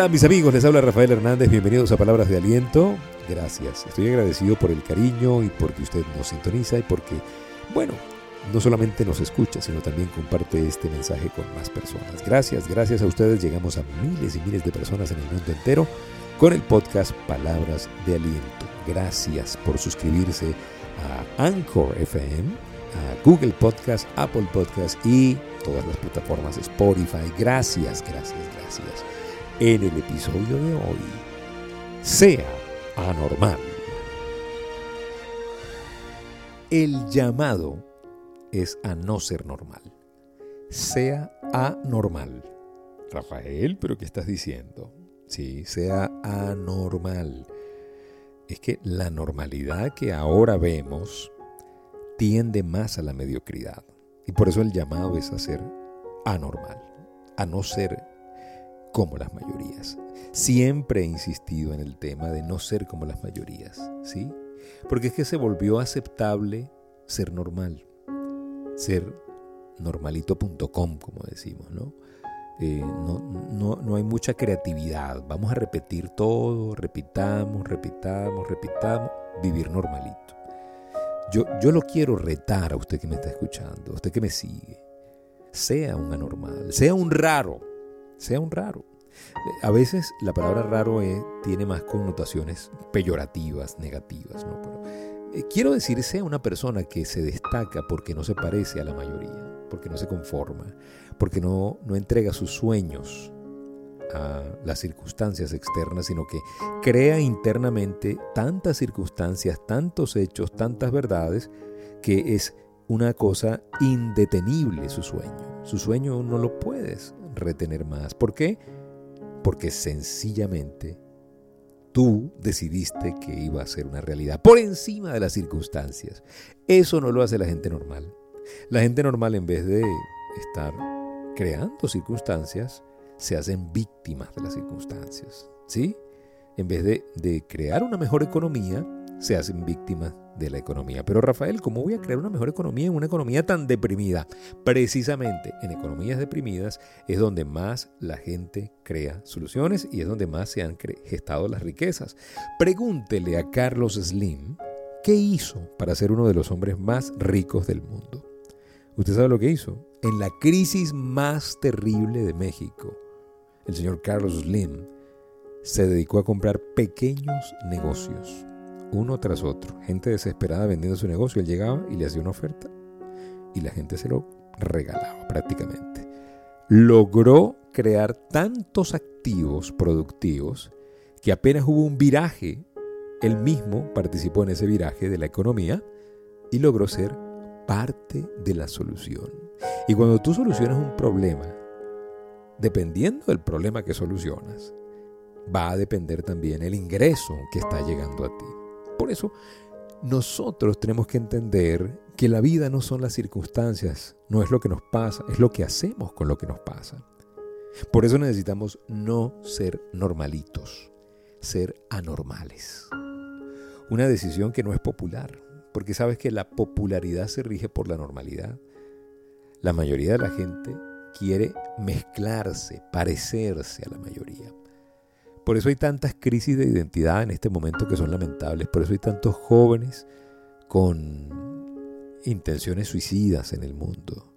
Hola mis amigos, les habla Rafael Hernández, bienvenidos a Palabras de Aliento. Gracias, estoy agradecido por el cariño y porque usted nos sintoniza y porque, bueno, no solamente nos escucha, sino también comparte este mensaje con más personas. Gracias, gracias a ustedes llegamos a miles y miles de personas en el mundo entero con el podcast Palabras de Aliento. Gracias por suscribirse a Anchor FM, a Google Podcast, Apple Podcast y todas las plataformas Spotify. Gracias, gracias, gracias en el episodio de hoy. Sea anormal. El llamado es a no ser normal. Sea anormal. Rafael, ¿pero qué estás diciendo? Sí, sea anormal. Es que la normalidad que ahora vemos tiende más a la mediocridad. Y por eso el llamado es a ser anormal, a no ser como las mayorías. Siempre he insistido en el tema de no ser como las mayorías, ¿sí? Porque es que se volvió aceptable ser normal, ser normalito.com, como decimos, ¿no? Eh, no, no, hay mucha creatividad. Vamos a repetir todo, repitamos, repitamos, repitamos, vivir normalito. Yo, yo lo quiero retar a usted que me está escuchando, a usted que me sigue. Sea un anormal, sea un raro, sea un raro. A veces la palabra raro tiene más connotaciones peyorativas, negativas, ¿no? Pero, eh, quiero decir, sea una persona que se destaca porque no se parece a la mayoría, porque no se conforma, porque no, no entrega sus sueños a las circunstancias externas, sino que crea internamente tantas circunstancias, tantos hechos, tantas verdades, que es una cosa indetenible su sueño. Su sueño no lo puedes retener más. ¿Por qué? Porque sencillamente tú decidiste que iba a ser una realidad por encima de las circunstancias. Eso no lo hace la gente normal. La gente normal en vez de estar creando circunstancias, se hacen víctimas de las circunstancias. ¿Sí? En vez de, de crear una mejor economía, se hacen víctimas de la economía. Pero Rafael, ¿cómo voy a crear una mejor economía en una economía tan deprimida? Precisamente en economías deprimidas es donde más la gente crea soluciones y es donde más se han gestado las riquezas. Pregúntele a Carlos Slim qué hizo para ser uno de los hombres más ricos del mundo. ¿Usted sabe lo que hizo? En la crisis más terrible de México, el señor Carlos Slim se dedicó a comprar pequeños negocios uno tras otro. Gente desesperada vendiendo su negocio. Él llegaba y le hacía una oferta y la gente se lo regalaba prácticamente. Logró crear tantos activos productivos que apenas hubo un viraje, él mismo participó en ese viraje de la economía y logró ser parte de la solución. Y cuando tú solucionas un problema, dependiendo del problema que solucionas, va a depender también el ingreso que está llegando a ti. Por eso, nosotros tenemos que entender que la vida no son las circunstancias, no es lo que nos pasa, es lo que hacemos con lo que nos pasa. Por eso necesitamos no ser normalitos, ser anormales. Una decisión que no es popular, porque sabes que la popularidad se rige por la normalidad. La mayoría de la gente quiere mezclarse, parecerse a la mayoría. Por eso hay tantas crisis de identidad en este momento que son lamentables. Por eso hay tantos jóvenes con intenciones suicidas en el mundo.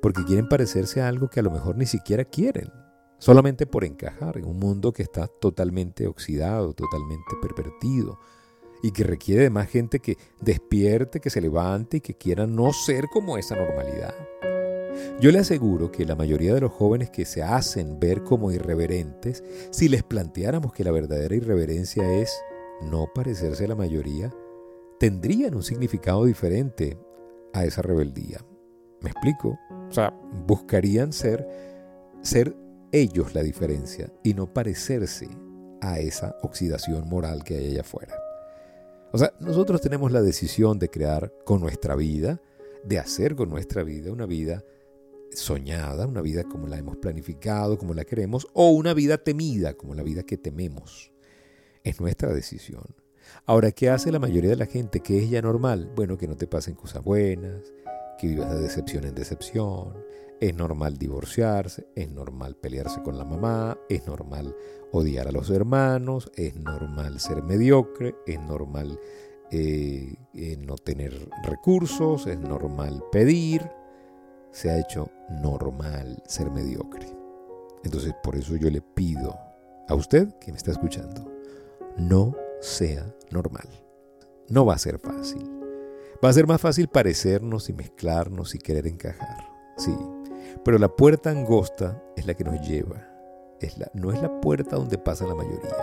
Porque quieren parecerse a algo que a lo mejor ni siquiera quieren. Solamente por encajar en un mundo que está totalmente oxidado, totalmente pervertido. Y que requiere de más gente que despierte, que se levante y que quiera no ser como esa normalidad. Yo le aseguro que la mayoría de los jóvenes que se hacen ver como irreverentes, si les planteáramos que la verdadera irreverencia es no parecerse a la mayoría, tendrían un significado diferente a esa rebeldía. ¿Me explico? O sea, buscarían ser, ser ellos la diferencia y no parecerse a esa oxidación moral que hay allá afuera. O sea, nosotros tenemos la decisión de crear con nuestra vida, de hacer con nuestra vida una vida soñada, una vida como la hemos planificado, como la queremos, o una vida temida, como la vida que tememos. Es nuestra decisión. Ahora, ¿qué hace la mayoría de la gente? que es ya normal? Bueno, que no te pasen cosas buenas, que vivas de decepción en decepción, Es normal divorciarse, es normal pelearse con la mamá, es normal odiar a los hermanos, es normal ser mediocre, es normal eh, eh, no tener recursos, es normal pedir. Se ha hecho normal ser mediocre. Entonces por eso yo le pido a usted que me está escuchando, no sea normal. No va a ser fácil. Va a ser más fácil parecernos y mezclarnos y querer encajar. Sí, pero la puerta angosta es la que nos lleva. No es la puerta donde pasa la mayoría.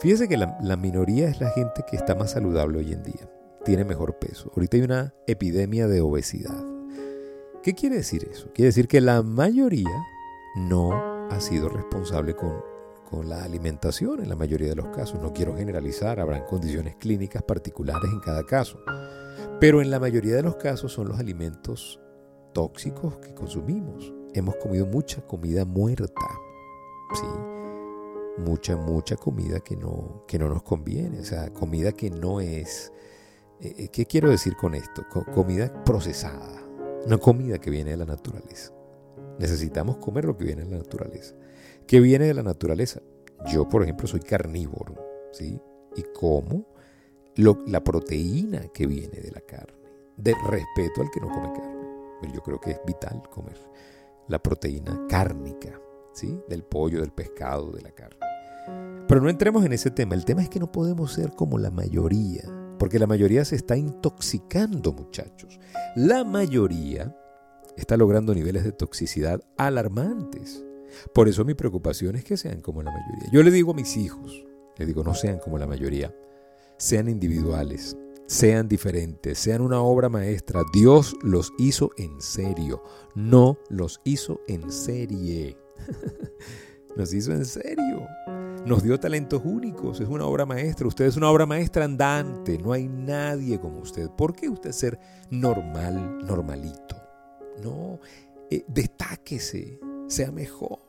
Fíjese que la, la minoría es la gente que está más saludable hoy en día. Tiene mejor peso. Ahorita hay una epidemia de obesidad. ¿Qué quiere decir eso? Quiere decir que la mayoría no ha sido responsable con, con la alimentación en la mayoría de los casos. No quiero generalizar, habrán condiciones clínicas particulares en cada caso. Pero en la mayoría de los casos son los alimentos tóxicos que consumimos. Hemos comido mucha comida muerta. Sí. Mucha, mucha comida que no, que no nos conviene. O sea, comida que no es... Eh, eh, ¿Qué quiero decir con esto? comida procesada. No comida que viene de la naturaleza. Necesitamos comer lo que viene de la naturaleza. ¿Qué viene de la naturaleza? Yo, por ejemplo, soy carnívoro. ¿sí? Y como la proteína que viene de la carne. De respeto al que no come carne. Yo creo que es vital comer la proteína cárnica, ¿sí? Del pollo, del pescado, de la carne. Pero no entremos en ese tema. El tema es que no podemos ser como la mayoría, porque la mayoría se está intoxicando, muchachos. La mayoría está logrando niveles de toxicidad alarmantes. Por eso mi preocupación es que sean como la mayoría. Yo le digo a mis hijos, le digo, no sean como la mayoría, sean individuales, sean diferentes, sean una obra maestra. Dios los hizo en serio, no los hizo en serie. nos hizo en serio. Nos dio talentos únicos, es una obra maestra. Usted es una obra maestra andante, no hay nadie como usted. ¿Por qué usted ser normal, normalito? No, eh, destáquese, sea mejor,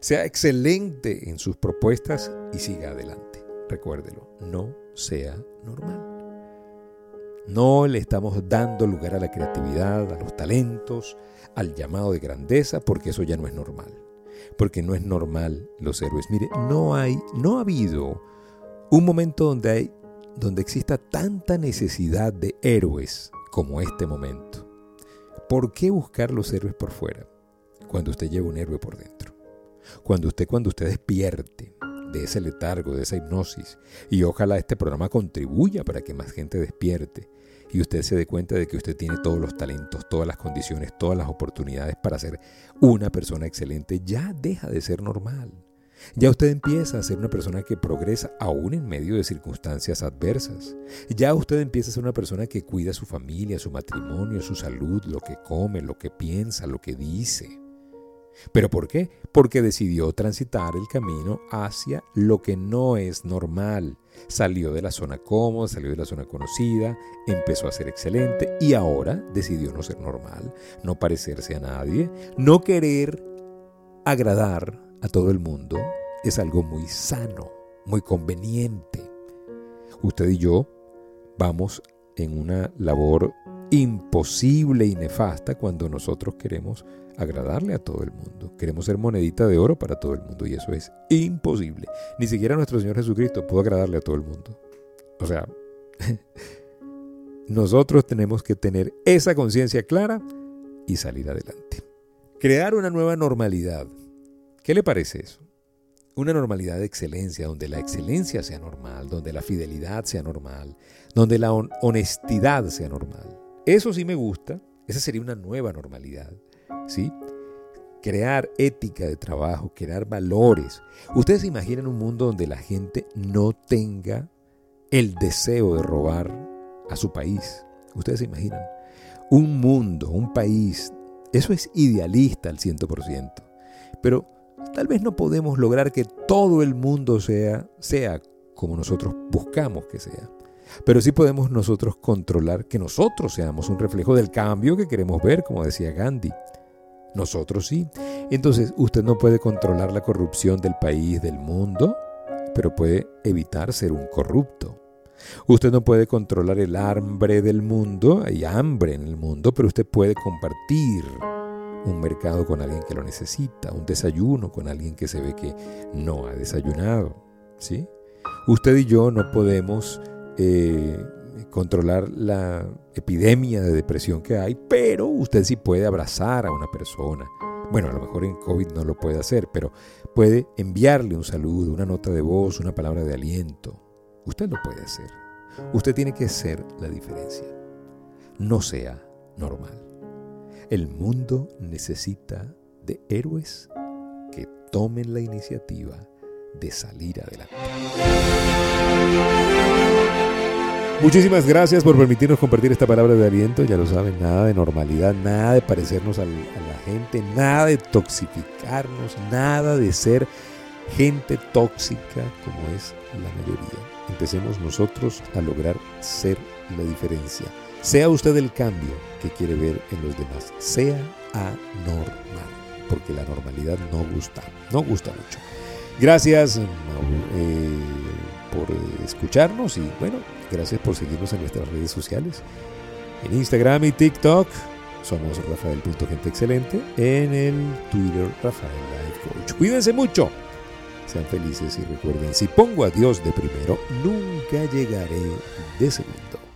sea excelente en sus propuestas y siga adelante. Recuérdelo, no sea normal. No le estamos dando lugar a la creatividad, a los talentos, al llamado de grandeza, porque eso ya no es normal. Porque no es normal los héroes. Mire, no hay, no ha habido un momento donde hay, donde exista tanta necesidad de héroes como este momento. ¿Por qué buscar los héroes por fuera cuando usted lleva un héroe por dentro? Cuando usted, cuando usted despierte de ese letargo, de esa hipnosis, y ojalá este programa contribuya para que más gente despierte y usted se dé cuenta de que usted tiene todos los talentos, todas las condiciones, todas las oportunidades para ser una persona excelente, ya deja de ser normal. Ya usted empieza a ser una persona que progresa aún en medio de circunstancias adversas. Ya usted empieza a ser una persona que cuida su familia, su matrimonio, su salud, lo que come, lo que piensa, lo que dice. ¿Pero por qué? Porque decidió transitar el camino hacia lo que no es normal. Salió de la zona cómoda, salió de la zona conocida, empezó a ser excelente y ahora decidió no ser normal, no parecerse a nadie, no querer agradar a todo el mundo. Es algo muy sano, muy conveniente. Usted y yo vamos en una labor imposible y nefasta cuando nosotros queremos agradarle a todo el mundo. Queremos ser monedita de oro para todo el mundo y eso es imposible. Ni siquiera nuestro Señor Jesucristo pudo agradarle a todo el mundo. O sea, nosotros tenemos que tener esa conciencia clara y salir adelante. Crear una nueva normalidad. ¿Qué le parece eso? Una normalidad de excelencia, donde la excelencia sea normal, donde la fidelidad sea normal, donde la honestidad sea normal. Eso sí me gusta, esa sería una nueva normalidad. ¿sí? Crear ética de trabajo, crear valores. Ustedes se imaginan un mundo donde la gente no tenga el deseo de robar a su país. Ustedes se imaginan. Un mundo, un país, eso es idealista al 100%. Pero tal vez no podemos lograr que todo el mundo sea, sea como nosotros buscamos que sea. Pero sí podemos nosotros controlar que nosotros seamos un reflejo del cambio que queremos ver, como decía Gandhi. Nosotros sí. Entonces, usted no puede controlar la corrupción del país, del mundo, pero puede evitar ser un corrupto. Usted no puede controlar el hambre del mundo, hay hambre en el mundo, pero usted puede compartir un mercado con alguien que lo necesita, un desayuno con alguien que se ve que no ha desayunado. ¿sí? Usted y yo no podemos eh, controlar la epidemia de depresión que hay, pero usted sí puede abrazar a una persona. Bueno, a lo mejor en COVID no lo puede hacer, pero puede enviarle un saludo, una nota de voz, una palabra de aliento. Usted lo puede hacer. Usted tiene que ser la diferencia. No sea normal. El mundo necesita de héroes que tomen la iniciativa de salir adelante. Muchísimas gracias por permitirnos compartir esta palabra de aliento. Ya lo saben, nada de normalidad, nada de parecernos a la gente, nada de toxificarnos, nada de ser gente tóxica como es la mayoría. Empecemos nosotros a lograr ser la diferencia. Sea usted el cambio que quiere ver en los demás. Sea anormal, porque la normalidad no gusta, no gusta mucho. Gracias escucharnos y bueno, gracias por seguirnos en nuestras redes sociales. En Instagram y TikTok somos Rafael.genteexcelente. En el Twitter Rafael Life Coach. Cuídense mucho. Sean felices y recuerden, si pongo a Dios de primero, nunca llegaré de segundo.